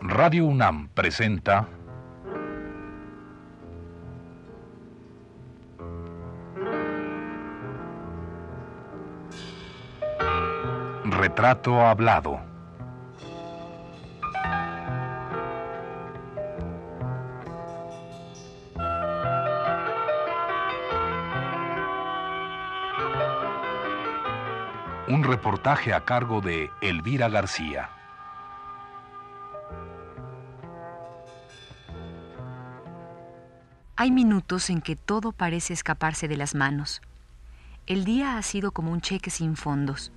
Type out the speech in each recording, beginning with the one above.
Radio UNAM presenta Retrato Hablado. Un reportaje a cargo de Elvira García. Hay minutos en que todo parece escaparse de las manos. El día ha sido como un cheque sin fondos.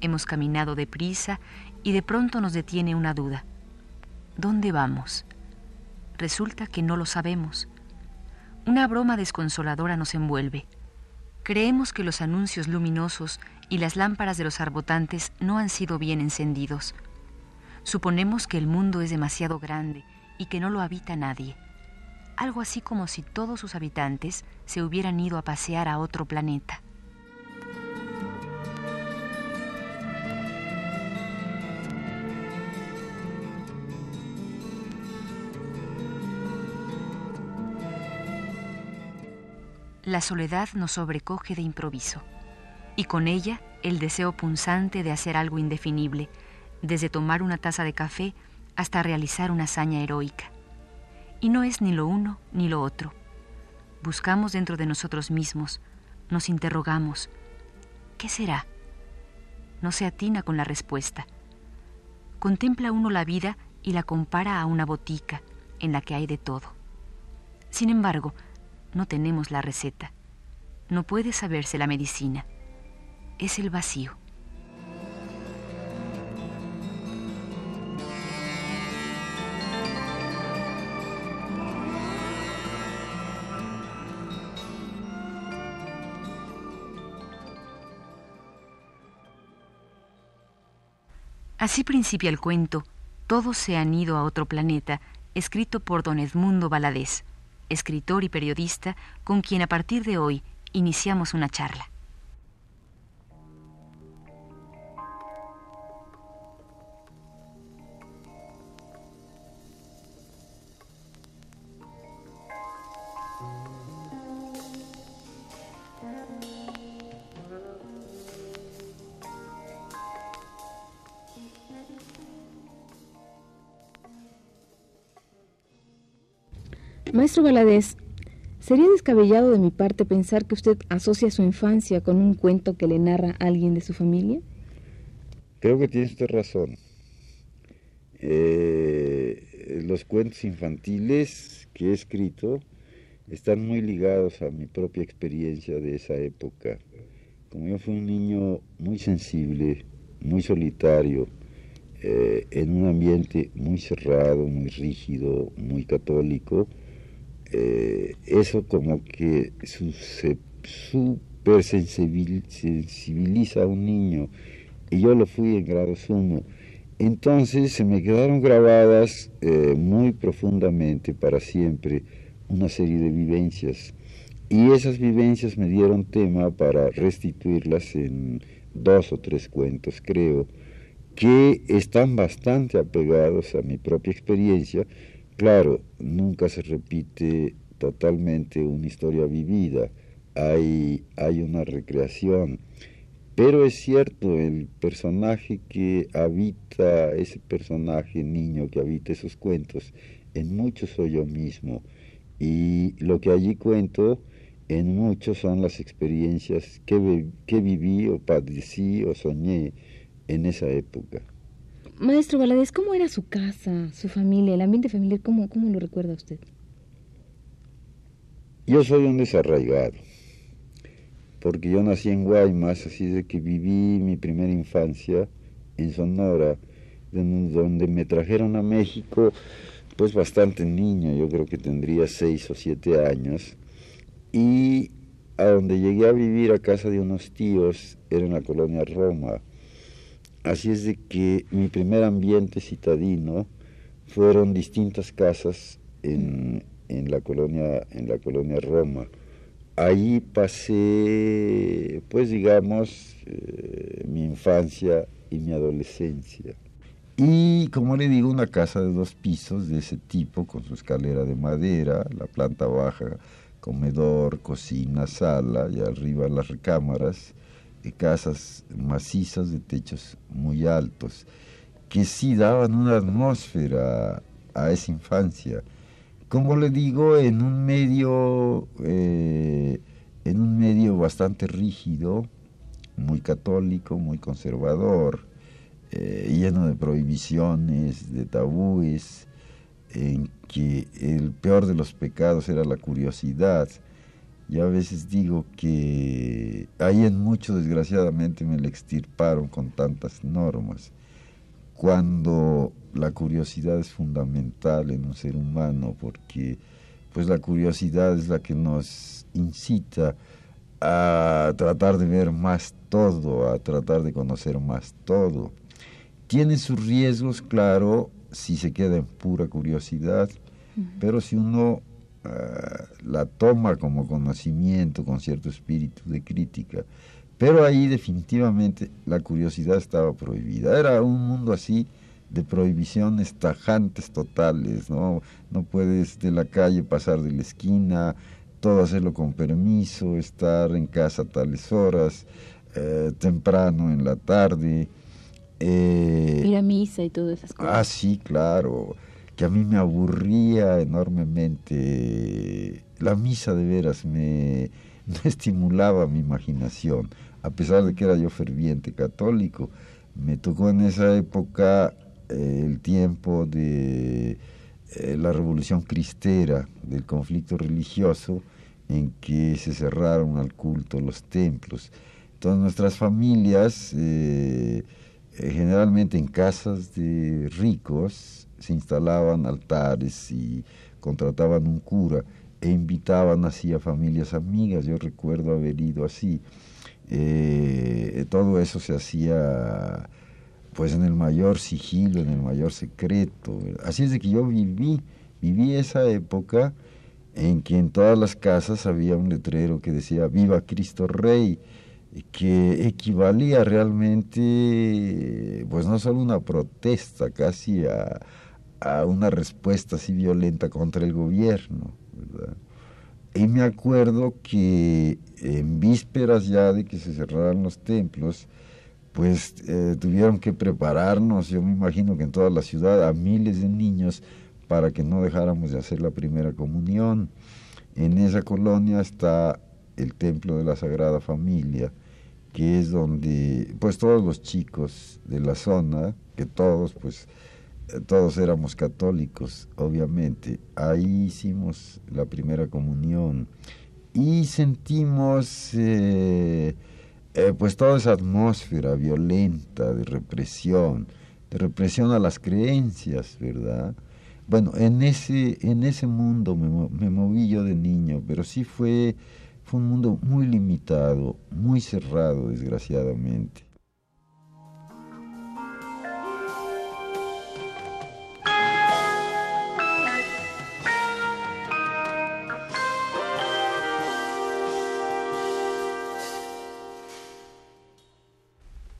Hemos caminado deprisa y de pronto nos detiene una duda. ¿Dónde vamos? Resulta que no lo sabemos. Una broma desconsoladora nos envuelve. Creemos que los anuncios luminosos y las lámparas de los arbotantes no han sido bien encendidos. Suponemos que el mundo es demasiado grande y que no lo habita nadie. Algo así como si todos sus habitantes se hubieran ido a pasear a otro planeta. La soledad nos sobrecoge de improviso, y con ella el deseo punzante de hacer algo indefinible, desde tomar una taza de café hasta realizar una hazaña heroica. Y no es ni lo uno ni lo otro. Buscamos dentro de nosotros mismos, nos interrogamos, ¿qué será? No se atina con la respuesta. Contempla uno la vida y la compara a una botica en la que hay de todo. Sin embargo, no tenemos la receta. No puede saberse la medicina. Es el vacío. Así principia el cuento Todos se han ido a otro planeta, escrito por don Edmundo Valadez escritor y periodista, con quien a partir de hoy iniciamos una charla. Maestro Valadez, ¿sería descabellado de mi parte pensar que usted asocia su infancia con un cuento que le narra alguien de su familia? Creo que tiene usted razón. Eh, los cuentos infantiles que he escrito están muy ligados a mi propia experiencia de esa época. Como yo fui un niño muy sensible, muy solitario, eh, en un ambiente muy cerrado, muy rígido, muy católico, eh, eso como que su, se super sensibiliza a un niño y yo lo fui en grado sumo. Entonces se me quedaron grabadas eh, muy profundamente para siempre una serie de vivencias y esas vivencias me dieron tema para restituirlas en dos o tres cuentos, creo, que están bastante apegados a mi propia experiencia, Claro, nunca se repite totalmente una historia vivida, hay, hay una recreación, pero es cierto, el personaje que habita, ese personaje niño que habita esos cuentos, en muchos soy yo mismo, y lo que allí cuento, en muchos son las experiencias que, que viví o padecí o soñé en esa época. Maestro Valadez, ¿cómo era su casa, su familia, el ambiente familiar? ¿Cómo, cómo lo recuerda usted? Yo soy un desarraigado, porque yo nací en Guaymas, así de que viví mi primera infancia en Sonora, donde me trajeron a México, pues bastante niño, yo creo que tendría seis o siete años, y a donde llegué a vivir a casa de unos tíos era en la colonia Roma Así es de que mi primer ambiente citadino fueron distintas casas en, la colonia en la colonia Roma. Ahí pasé, pues digamos, eh, mi infancia y mi adolescencia. Y como le digo, una casa de dos pisos de ese tipo, con su escalera de madera, la planta baja, comedor, cocina, sala, y arriba las recámaras, casas macizas de techos muy altos, que sí daban una atmósfera a esa infancia. Como le digo, en un medio, eh, en un medio bastante rígido, muy católico, muy conservador, eh, lleno de prohibiciones, de tabúes, en que el peor de los pecados era la curiosidad. Y a veces digo que ahí en mucho desgraciadamente me la extirparon con tantas normas, cuando la curiosidad es fundamental en un ser humano, porque pues la curiosidad es la que nos incita a tratar de ver más todo, a tratar de conocer más todo. Tiene sus riesgos, claro, si se queda en pura curiosidad, pero si uno ah, la toma como conocimiento, con cierto espíritu de crítica, pero ahí definitivamente la curiosidad estaba prohibida. Era un mundo así de prohibiciones tajantes totales, ¿no? No puedes de la calle pasar de la esquina, todo hacerlo con permiso, estar en casa a tales horas, eh, temprano en la tarde. Eh, Ir a misa y todas esas cosas. Ah, sí, claro, que a mí me aburría enormemente. La misa de veras me estimulaba mi imaginación, a pesar de que era yo ferviente católico. Me tocó en esa época eh, el tiempo de eh, la revolución cristera, del conflicto religioso, en que se cerraron al culto los templos. Entonces nuestras familias, eh, generalmente en casas de ricos, se instalaban altares y contrataban un cura e invitaban así a familias amigas. Yo recuerdo haber ido así. todo eso se hacía pues en el mayor sigilo, en el mayor secreto. Así es de que yo viví, viví esa época en que en todas las casas había un letrero que decía Viva Cristo Rey, que equivalía realmente, pues no solo una protesta, casi a, a una respuesta así violenta contra el gobierno. Y me acuerdo que en vísperas ya de que se cerraran los templos, pues eh, tuvieron que prepararnos, yo me imagino que en toda la ciudad, a miles de niños para que no dejáramos de hacer la primera comunión. En esa colonia está el templo de la Sagrada Familia, que es donde pues todos los chicos de la zona, que todos pues eh, todos éramos católicos, obviamente, ahí hicimos la primera comunión y sentimos eh, eh, pues toda esa atmósfera violenta de represión, de represión a las creencias, ¿verdad? Bueno, en ese, en ese mundo me, me moví yo de niño, pero sí fue, fue un mundo muy limitado, muy cerrado, desgraciadamente.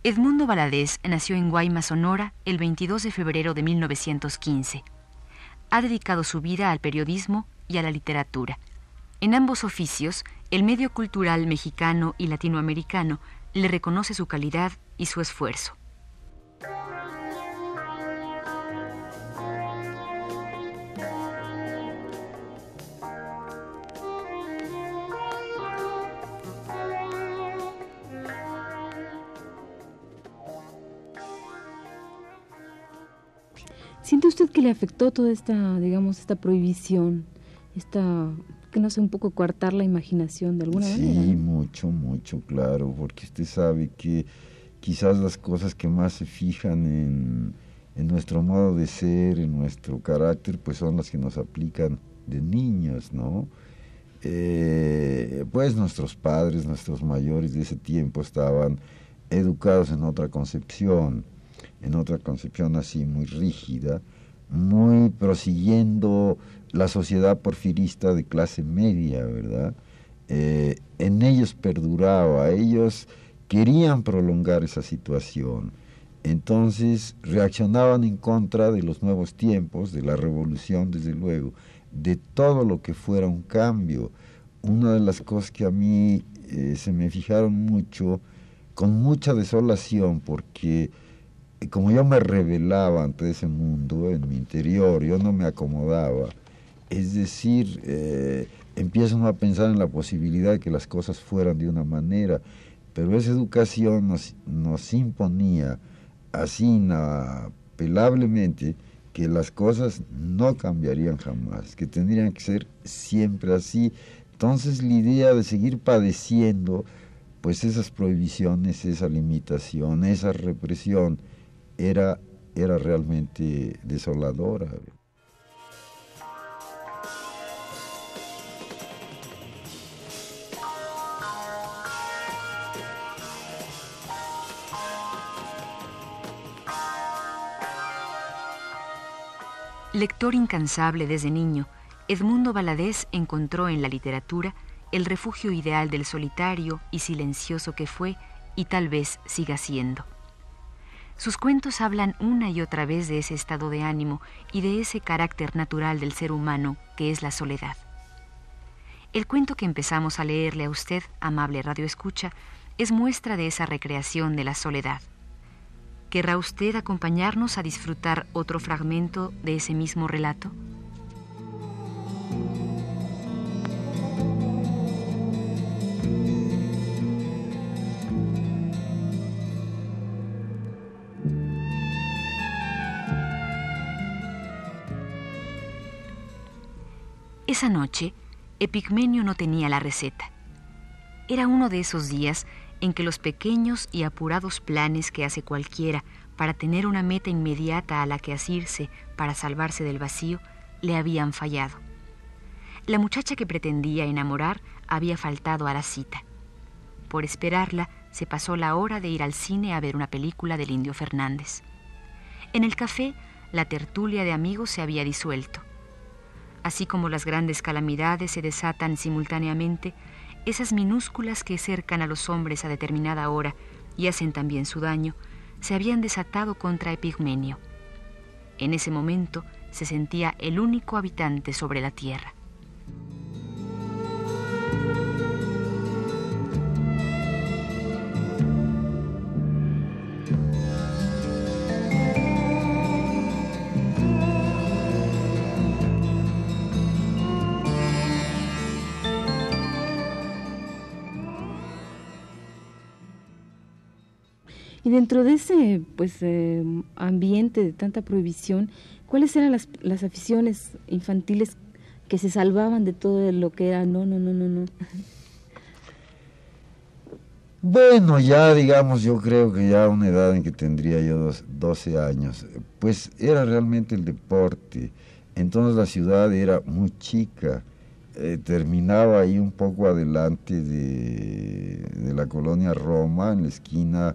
Edmundo Valadez nació en Guaymas, Sonora, el 22 de febrero de 1915. Ha dedicado su vida al periodismo y a la literatura. En ambos oficios, el medio cultural mexicano y latinoamericano le reconoce su calidad y su esfuerzo. ¿Siente usted que le afectó toda esta, digamos, esta prohibición, esta, que no sé, un poco coartar la imaginación de alguna manera? Sí, mucho, mucho, claro, porque usted sabe que quizás las cosas que más se fijan en, en nuestro modo de ser, en nuestro carácter, pues son las que nos aplican de niños, ¿no? Eh, pues nuestros padres, nuestros mayores de ese tiempo estaban educados en otra concepción en otra concepción así muy rígida, muy prosiguiendo la sociedad porfirista de clase media, ¿verdad? Eh, en ellos perduraba, ellos querían prolongar esa situación. Entonces reaccionaban en contra de los nuevos tiempos, de la revolución, desde luego, de todo lo que fuera un cambio. Una de las cosas que a mí eh, se me fijaron mucho, con mucha desolación, porque como yo me rebelaba ante ese mundo en mi interior, yo no me acomodaba, es decir, eh, empiezan a pensar en la posibilidad de que las cosas fueran de una manera, pero esa educación nos, nos imponía así inapelablemente que las cosas no cambiarían jamás, que tendrían que ser siempre así. Entonces la idea de seguir padeciendo pues esas prohibiciones, esa limitación, esa represión era, era realmente desoladora. Lector incansable desde niño, Edmundo Valadez encontró en la literatura el refugio ideal del solitario y silencioso que fue y tal vez siga siendo. Sus cuentos hablan una y otra vez de ese estado de ánimo y de ese carácter natural del ser humano que es la soledad. El cuento que empezamos a leerle a usted, amable Radio Escucha, es muestra de esa recreación de la soledad. ¿Querrá usted acompañarnos a disfrutar otro fragmento de ese mismo relato? Esa noche, Epigmenio no tenía la receta. Era uno de esos días en que los pequeños y apurados planes que hace cualquiera para tener una meta inmediata a la que asirse para salvarse del vacío le habían fallado. La muchacha que pretendía enamorar había faltado a la cita. Por esperarla, se pasó la hora de ir al cine a ver una película del indio Fernández. En el café, la tertulia de amigos se había disuelto. Así como las grandes calamidades se desatan simultáneamente, esas minúsculas que cercan a los hombres a determinada hora y hacen también su daño, se habían desatado contra Epigmenio. En ese momento se sentía el único habitante sobre la tierra. Y dentro de ese pues eh, ambiente de tanta prohibición, ¿cuáles eran las, las aficiones infantiles que se salvaban de todo lo que era no, no, no, no, no? Bueno, ya digamos, yo creo que ya a una edad en que tendría yo 12 años, pues era realmente el deporte. Entonces la ciudad era muy chica, eh, terminaba ahí un poco adelante de, de la colonia Roma, en la esquina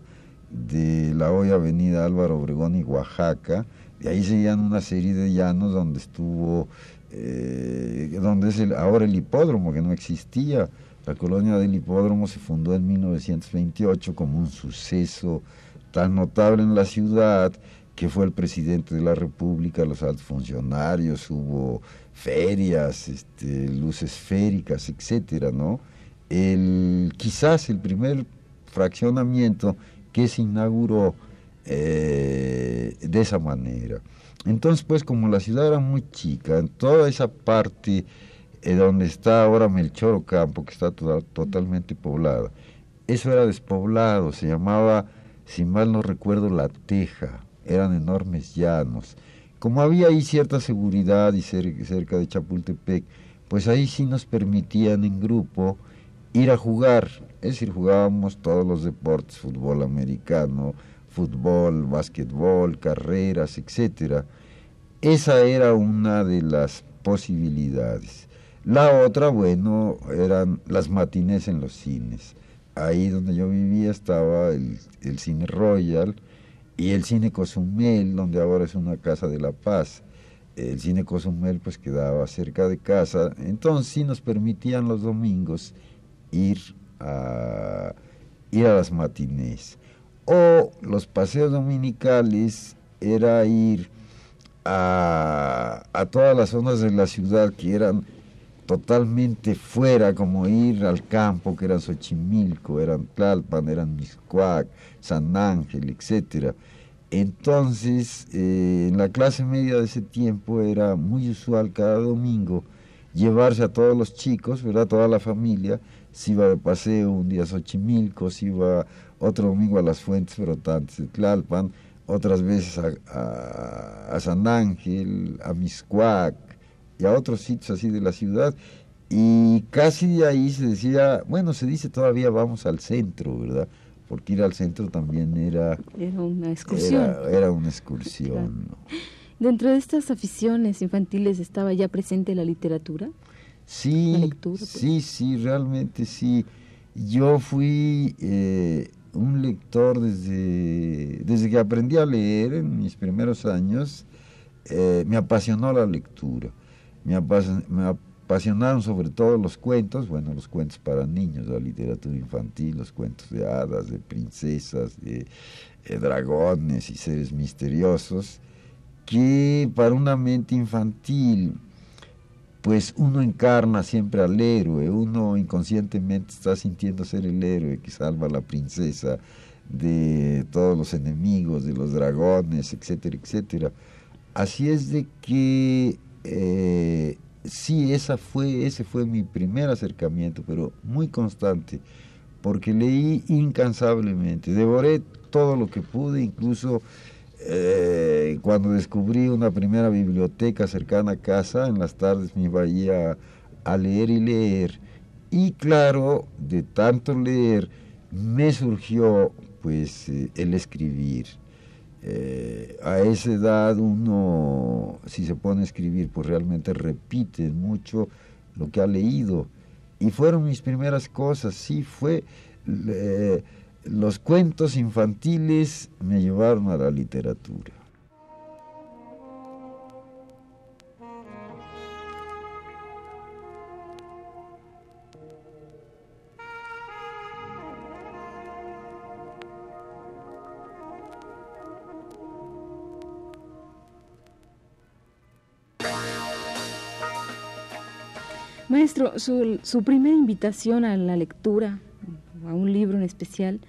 de la hoy avenida Álvaro Obregón y Oaxaca, de ahí seguían una serie de llanos donde estuvo, eh, donde es el, ahora el hipódromo, que no existía. La colonia del hipódromo se fundó en 1928 como un suceso tan notable en la ciudad que fue el presidente de la República, los altos funcionarios, hubo ferias, este, luces féricas, etcétera, ¿no? El, quizás el primer fraccionamiento que se inauguró eh, de esa manera. Entonces, pues como la ciudad era muy chica, en toda esa parte eh, donde está ahora Melchor Ocampo, que está totalmente poblada, eso era despoblado, se llamaba, si mal no recuerdo, La Teja, eran enormes llanos. Como había ahí cierta seguridad y cerca de Chapultepec, pues ahí sí nos permitían en grupo ir a jugar es decir, jugábamos todos los deportes, fútbol americano, fútbol, básquetbol, carreras, etcétera. Esa era una de las posibilidades. La otra, bueno, eran las matines en los cines. Ahí donde yo vivía estaba el, el cine Royal y el cine Cozumel, donde ahora es una casa de la paz. El cine Cozumel pues quedaba cerca de casa, entonces sí nos permitían los domingos ir a ir a las matinés. o los paseos dominicales era ir a, todas las zonas de la ciudad que eran totalmente fuera, como ir al campo, que era Xochimilco, eran Tlalpan, eran Miscuac, San Ángel, etcétera. Entonces, eh, en la clase media de ese tiempo era muy usual cada domingo llevarse a todos los chicos, ¿verdad? Toda la familia, si iba de paseo un día a Xochimilco, si iba otro domingo a las fuentes brotantes de Tlalpan, otras veces a, a San Ángel, a Miscuac, y a otros sitios así de la ciudad. Y casi de ahí se decía, bueno, se dice todavía vamos al centro, ¿verdad? Porque ir al centro también era... Era una excursión. Era, una excursión. Dentro de estas aficiones infantiles estaba ya presente la literatura. Sí, lectura, pues. sí, sí, realmente sí. Yo fui eh, un lector desde, desde que aprendí a leer en mis primeros años. Eh, me apasionó la lectura me, apasionaron sobre todo los cuentos, bueno, los cuentos para niños, la literatura infantil, los cuentos de hadas, de princesas, de, eh, dragones y seres misteriosos, que para una mente infantil, pues uno encarna siempre al héroe, uno inconscientemente está sintiendo ser el héroe que salva a la princesa de todos los enemigos, de los dragones, etcétera, etcétera. Así es de que eh, sí, esa fue, ese fue mi primer acercamiento, pero muy constante, porque leí incansablemente, devoré todo lo que pude, incluso eh, cuando descubrí una primera biblioteca cercana a casa, en las tardes me iba a, a leer y leer, y claro, de tanto leer, me surgió pues eh, el escribir. Eh, a esa edad uno, si se pone a escribir, pues realmente repite mucho lo que ha leído. Y fueron mis primeras cosas, sí, fue... los cuentos infantiles me llevaron a la literatura. Maestro, su, su, primera invitación a la lectura, a un libro en especial,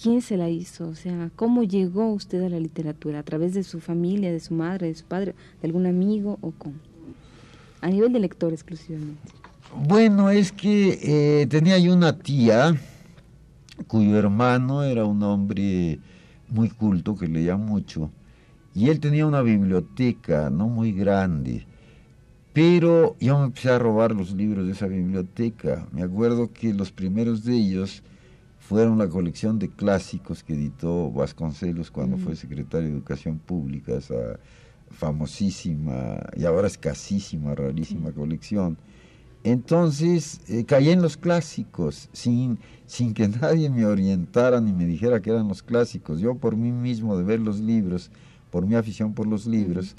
¿quién se la hizo? O sea, ¿cómo llegó usted a la literatura? ¿A través de su familia, de su madre, de su padre, de algún amigo o cómo? A nivel de lector exclusivamente. Bueno, es que eh, tenía yo una tía cuyo hermano era un hombre muy culto que leía mucho y él tenía una biblioteca no muy grande pero yo me empecé a robar los libros de esa biblioteca. Me acuerdo que los primeros de ellos fueron la colección de clásicos que editó Vasconcelos cuando fue secretario de Educación Pública, esa famosísima y ahora escasísima, rarísima colección. Entonces eh, caí en los clásicos sin, sin que nadie me orientara ni me dijera que eran los clásicos. Yo por mí mismo de ver los libros, por mi afición por los libros,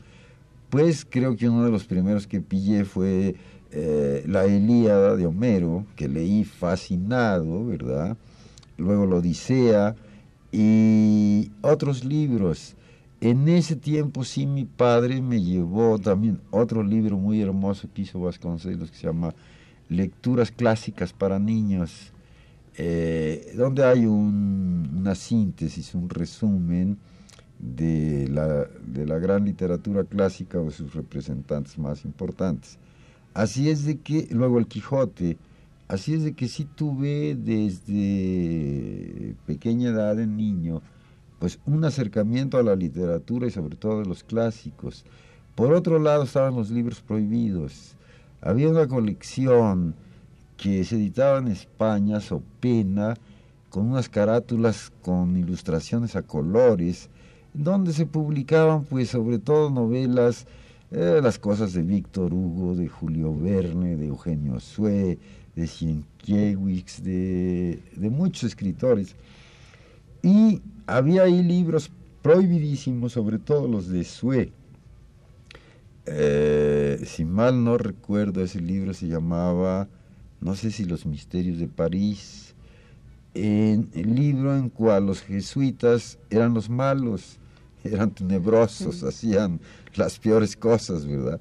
pues creo que uno de los primeros que pillé fue eh, la Elíada de Homero, que leí fascinado, ¿verdad? Luego la Odisea y otros libros. En ese tiempo sí mi padre me llevó también otro libro muy hermoso que hizo Vasconcelos que se llama Lecturas Clásicas para Niños, eh, donde hay una síntesis, un resumen de la, de la gran literatura clásica o sus representantes más importantes. Así es de que, luego el Quijote, así es de que sí tuve desde pequeña edad de niño, pues un acercamiento a la literatura y sobre todo a los clásicos. Por otro lado estaban los libros prohibidos. Había una colección que se editaba en España, Sopena, con unas carátulas con ilustraciones a colores, donde se publicaban pues sobre todo novelas, eh, las cosas de Víctor Hugo, de Julio Verne, de Eugenio Sue, de Sienkiewicz, de, de muchos escritores. Y había ahí libros prohibidísimos, sobre todo los de Sue. Eh, si mal no recuerdo, ese libro se llamaba, no sé si Los Misterios de París, en el libro en cual los jesuitas eran los malos, eran tenebrosos, hacían las peores cosas, ¿verdad?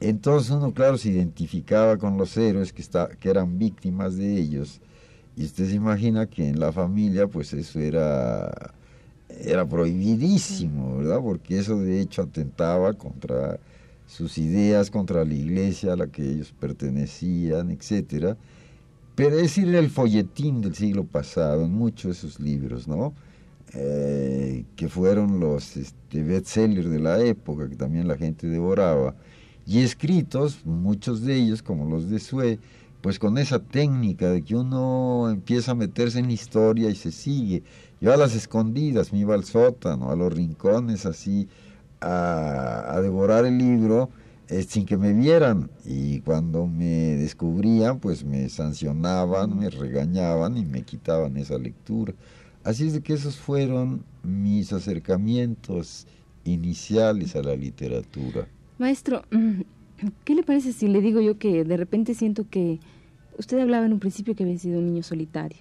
Entonces uno, claro, se identificaba con los héroes que, está, que eran víctimas de ellos. Y usted se imagina que en la familia, pues eso era, era prohibidísimo, ¿verdad? Porque eso de hecho atentaba contra sus ideas, contra la iglesia a la que ellos pertenecían, etcétera. Pero es decir, el folletín del siglo pasado, en muchos de sus libros, ¿no? Eh, que fueron los este, bestsellers de la época, que también la gente devoraba y escritos, muchos de ellos, como los de Sue, pues con esa técnica de que uno empieza a meterse en la historia y se sigue. Yo a las escondidas me iba al sótano, a los rincones así, a, devorar el libro eh, sin que me vieran. Y cuando me descubrían, pues me sancionaban, me regañaban y me quitaban esa lectura. Así es de que esos fueron mis acercamientos iniciales a la literatura. Maestro, ¿qué le parece si le digo yo que de repente siento que usted hablaba en un principio que había sido un niño solitario,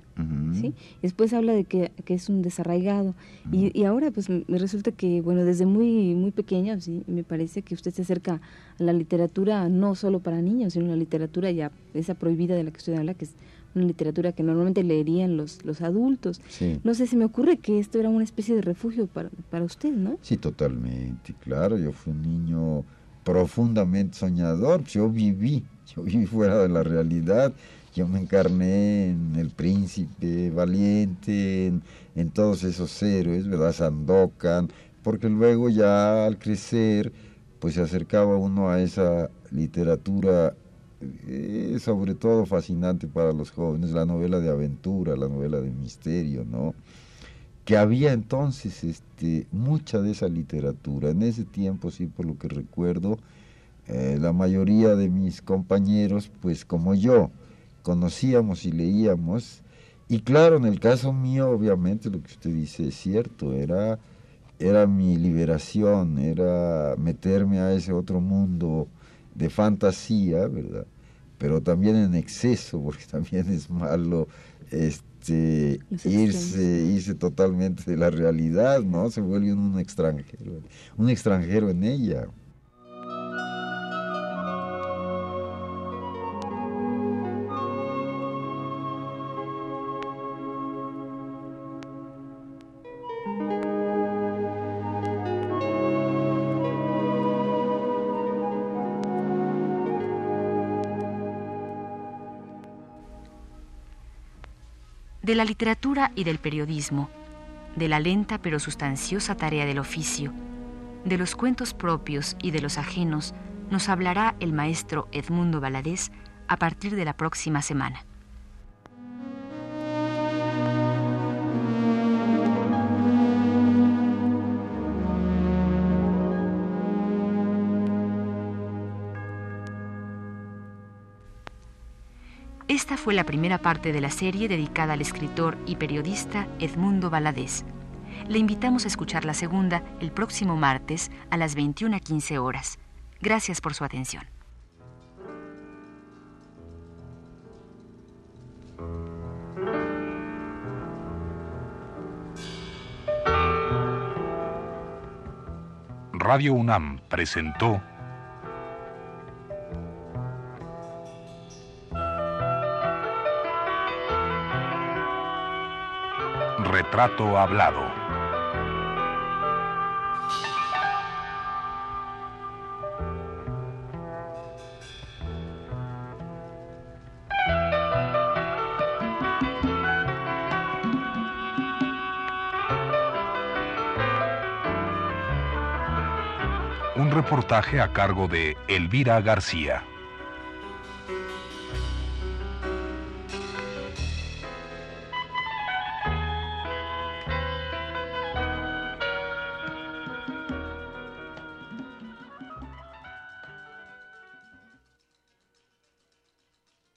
¿sí? Después habla de que, es un desarraigado y, ahora pues me resulta que, bueno, desde muy muy pequeña, sí, me parece que usted se acerca a la literatura no solo para niños, sino la literatura ya esa prohibida de la que usted habla, que es una literatura que normalmente leerían los, los adultos. No sé, se me ocurre que esto era una especie de refugio para, para usted, ¿no? Sí, totalmente, claro, yo fui un niño profundamente soñador. Yo viví, yo viví fuera de la realidad. Yo me encarné en el príncipe valiente, en, todos esos héroes, ¿verdad? Sandokan, porque luego ya al crecer, pues se acercaba uno a esa literatura, eh, sobre todo fascinante para los jóvenes, la novela de aventura, la novela de misterio, ¿no? que había entonces este, mucha de esa literatura. En ese tiempo, sí, por lo que recuerdo, eh, la mayoría de mis compañeros, pues como yo, conocíamos y leíamos. Y claro, en el caso mío, obviamente, lo que usted dice es cierto, era, era mi liberación, era meterme a ese otro mundo de fantasía, ¿verdad? Pero también en exceso, porque también es malo este, irse, irse totalmente de la realidad, ¿no? Se vuelve un extranjero, un extranjero en ella. La literatura y del periodismo, de la lenta pero sustanciosa tarea del oficio, de los cuentos propios y de los ajenos, nos hablará el maestro Edmundo Valadez a partir de la próxima semana. Fue la primera parte de la serie dedicada al escritor y periodista Edmundo Valadez. Le invitamos a escuchar la segunda el próximo martes a las 21.15 horas. Gracias por su atención. Radio UNAM presentó Retrato Hablado. Un reportaje a cargo de Elvira García.